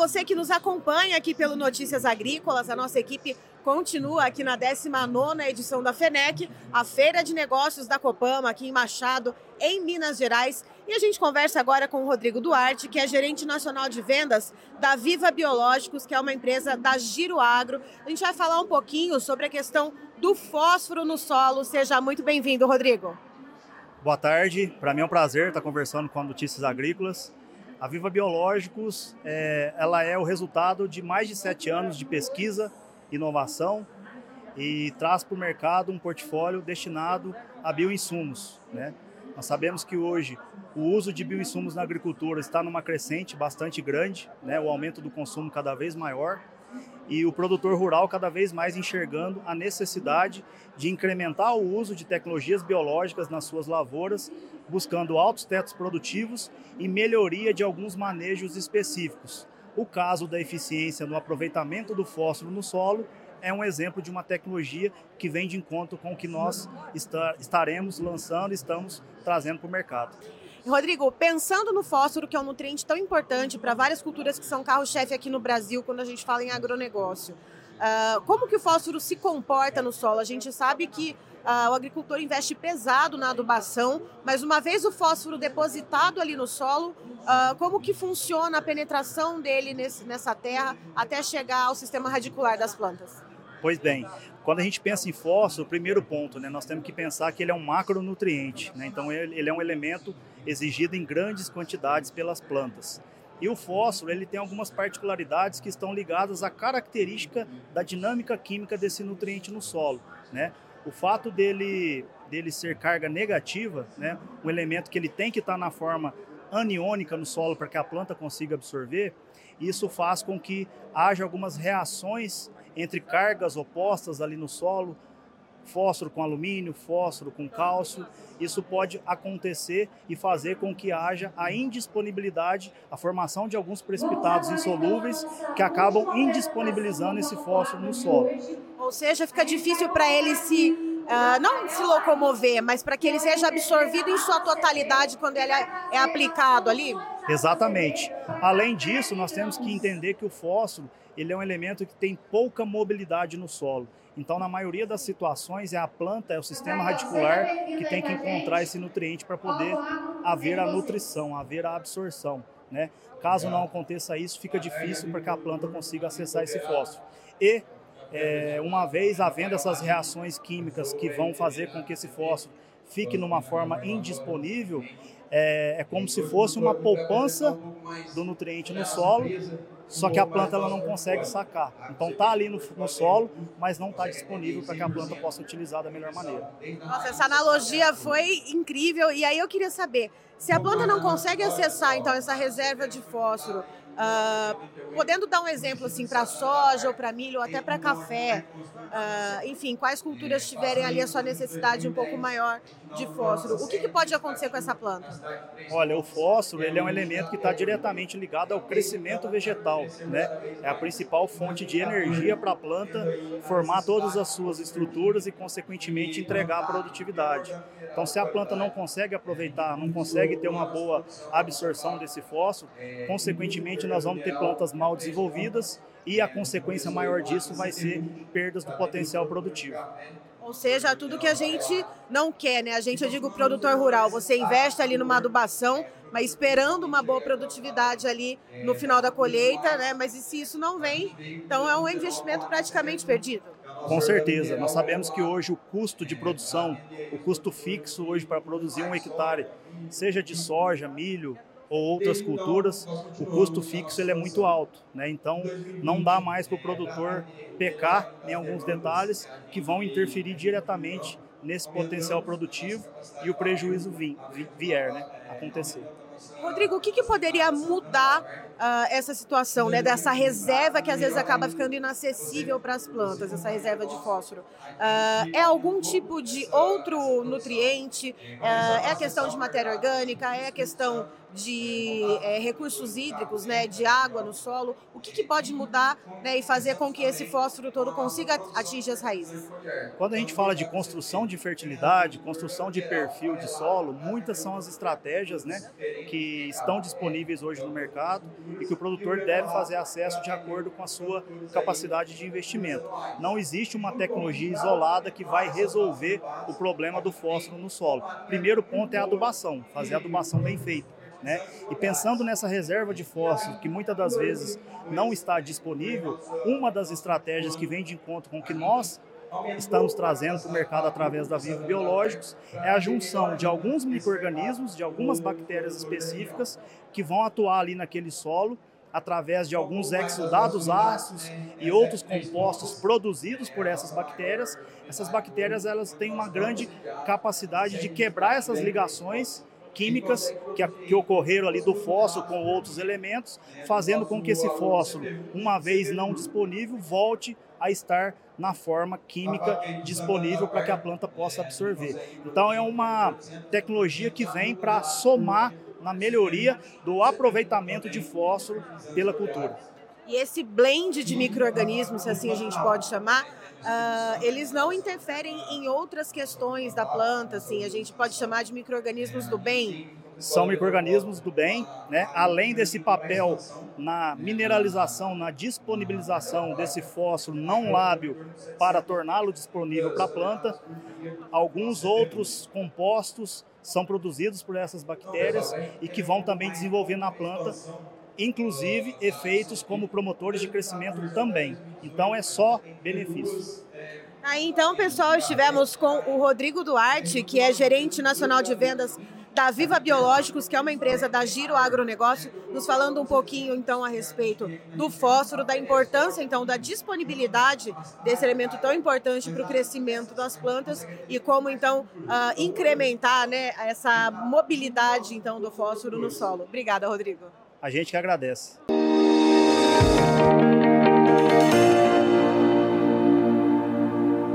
você que nos acompanha aqui pelo Notícias Agrícolas. A nossa equipe continua aqui na 19 edição da FENEC, a Feira de Negócios da Copama, aqui em Machado, em Minas Gerais. E a gente conversa agora com o Rodrigo Duarte, que é gerente nacional de vendas da Viva Biológicos, que é uma empresa da Giro Agro. A gente vai falar um pouquinho sobre a questão do fósforo no solo. Seja muito bem-vindo, Rodrigo. Boa tarde, para mim é um prazer estar conversando com a Notícias Agrícolas. A Viva Biológicos, é, ela é o resultado de mais de sete anos de pesquisa, inovação e traz para o mercado um portfólio destinado a bioinsumos. Né? Nós sabemos que hoje o uso de bioinsumos na agricultura está numa crescente bastante grande, né? o aumento do consumo cada vez maior e o produtor rural cada vez mais enxergando a necessidade de incrementar o uso de tecnologias biológicas nas suas lavouras, buscando altos tetos produtivos e melhoria de alguns manejos específicos. O caso da eficiência no aproveitamento do fósforo no solo é um exemplo de uma tecnologia que vem de encontro com o que nós estaremos lançando e estamos trazendo para o mercado. Rodrigo, pensando no fósforo, que é um nutriente tão importante para várias culturas que são carro-chefe aqui no Brasil, quando a gente fala em agronegócio, uh, como que o fósforo se comporta no solo? A gente sabe que uh, o agricultor investe pesado na adubação, mas uma vez o fósforo depositado ali no solo, uh, como que funciona a penetração dele nesse, nessa terra até chegar ao sistema radicular das plantas? Pois bem, quando a gente pensa em fósforo, o primeiro ponto, né, nós temos que pensar que ele é um macronutriente, né, então ele, ele é um elemento exigido em grandes quantidades pelas plantas. E o fósforo ele tem algumas particularidades que estão ligadas à característica da dinâmica química desse nutriente no solo. Né? O fato dele, dele ser carga negativa, né, um elemento que ele tem que estar na forma aniônica no solo para que a planta consiga absorver, isso faz com que haja algumas reações entre cargas opostas ali no solo, fósforo com alumínio, fósforo com cálcio. Isso pode acontecer e fazer com que haja a indisponibilidade, a formação de alguns precipitados insolúveis que acabam indisponibilizando esse fósforo no solo. Ou seja, fica difícil para ele se uh, não se locomover, mas para que ele seja absorvido em sua totalidade quando ele é aplicado ali. Exatamente. Além disso, nós temos que entender que o fósforo ele é um elemento que tem pouca mobilidade no solo. Então, na maioria das situações, é a planta, é o sistema radicular que tem que encontrar esse nutriente para poder haver a nutrição, haver a absorção. Né? Caso não aconteça isso, fica difícil para que a planta consiga acessar esse fósforo. E, é, uma vez havendo essas reações químicas que vão fazer com que esse fósforo fique numa forma indisponível, é, é como se fosse uma poupança do nutriente no solo, só que a planta ela não consegue sacar. Então tá ali no, no solo, mas não está disponível para que a planta possa utilizar da melhor maneira. Nossa, essa analogia foi incrível. E aí eu queria saber, se a planta não consegue acessar então essa reserva de fósforo, Uh, podendo dar um exemplo assim para soja ou para milho ou até para café, uh, enfim, quais culturas tiverem ali a sua necessidade um pouco maior de fósforo, o que, que pode acontecer com essa planta? Olha, o fósforo ele é um elemento que está diretamente ligado ao crescimento vegetal, né? É a principal fonte de energia para a planta formar todas as suas estruturas e consequentemente entregar a produtividade. Então, se a planta não consegue aproveitar, não consegue ter uma boa absorção desse fósforo, consequentemente nós vamos ter plantas mal desenvolvidas e a consequência maior disso vai ser perdas do potencial produtivo. Ou seja, tudo que a gente não quer, né? A gente, eu digo produtor rural, você investe ali numa adubação, mas esperando uma boa produtividade ali no final da colheita, né? Mas e se isso não vem, então é um investimento praticamente perdido. Com certeza. Nós sabemos que hoje o custo de produção, o custo fixo hoje para produzir um hectare, seja de soja, milho, ou outras culturas, o custo fixo ele é muito alto, né? Então não dá mais para o produtor pecar em alguns detalhes que vão interferir diretamente nesse potencial produtivo e o prejuízo vier, né? Acontecer. Rodrigo, o que, que poderia mudar uh, essa situação, né, dessa reserva que às vezes acaba ficando inacessível para as plantas, essa reserva de fósforo? Uh, é algum tipo de outro nutriente? Uh, é a questão de matéria orgânica? É a questão de é, recursos hídricos, né, de água no solo, o que, que pode mudar né, e fazer com que esse fósforo todo consiga atingir as raízes? Quando a gente fala de construção de fertilidade, construção de perfil de solo, muitas são as estratégias né, que estão disponíveis hoje no mercado e que o produtor deve fazer acesso de acordo com a sua capacidade de investimento. Não existe uma tecnologia isolada que vai resolver o problema do fósforo no solo. Primeiro ponto é a adubação, fazer a adubação bem feita. Né? E pensando nessa reserva de fósforo, que muitas das vezes não está disponível, uma das estratégias que vem de encontro com o que nós estamos trazendo para o mercado através da Vivo Biológicos é a junção de alguns micro-organismos, de algumas bactérias específicas que vão atuar ali naquele solo através de alguns exudados ácidos e outros compostos produzidos por essas bactérias. Essas bactérias elas têm uma grande capacidade de quebrar essas ligações químicas que, que ocorreram ali do fósforo com outros elementos, fazendo com que esse fósforo, uma vez não disponível, volte a estar na forma química disponível para que a planta possa absorver. Então é uma tecnologia que vem para somar na melhoria do aproveitamento de fósforo pela cultura. E esse blend de micro-organismos, se assim a gente pode chamar, uh, eles não interferem em outras questões da planta, assim, a gente pode chamar de micro-organismos do bem? São micro-organismos do bem, né? além desse papel na mineralização, na disponibilização desse fósforo não lábil para torná-lo disponível para a planta, alguns outros compostos são produzidos por essas bactérias e que vão também desenvolver na planta inclusive efeitos como promotores de crescimento também. Então é só benefícios. Então, pessoal, estivemos com o Rodrigo Duarte, que é gerente nacional de vendas da Viva Biológicos, que é uma empresa da Giro Agronegócio, nos falando um pouquinho então a respeito do fósforo, da importância então da disponibilidade desse elemento tão importante para o crescimento das plantas e como então uh, incrementar né, essa mobilidade então do fósforo no solo. Obrigada, Rodrigo. A gente que agradece.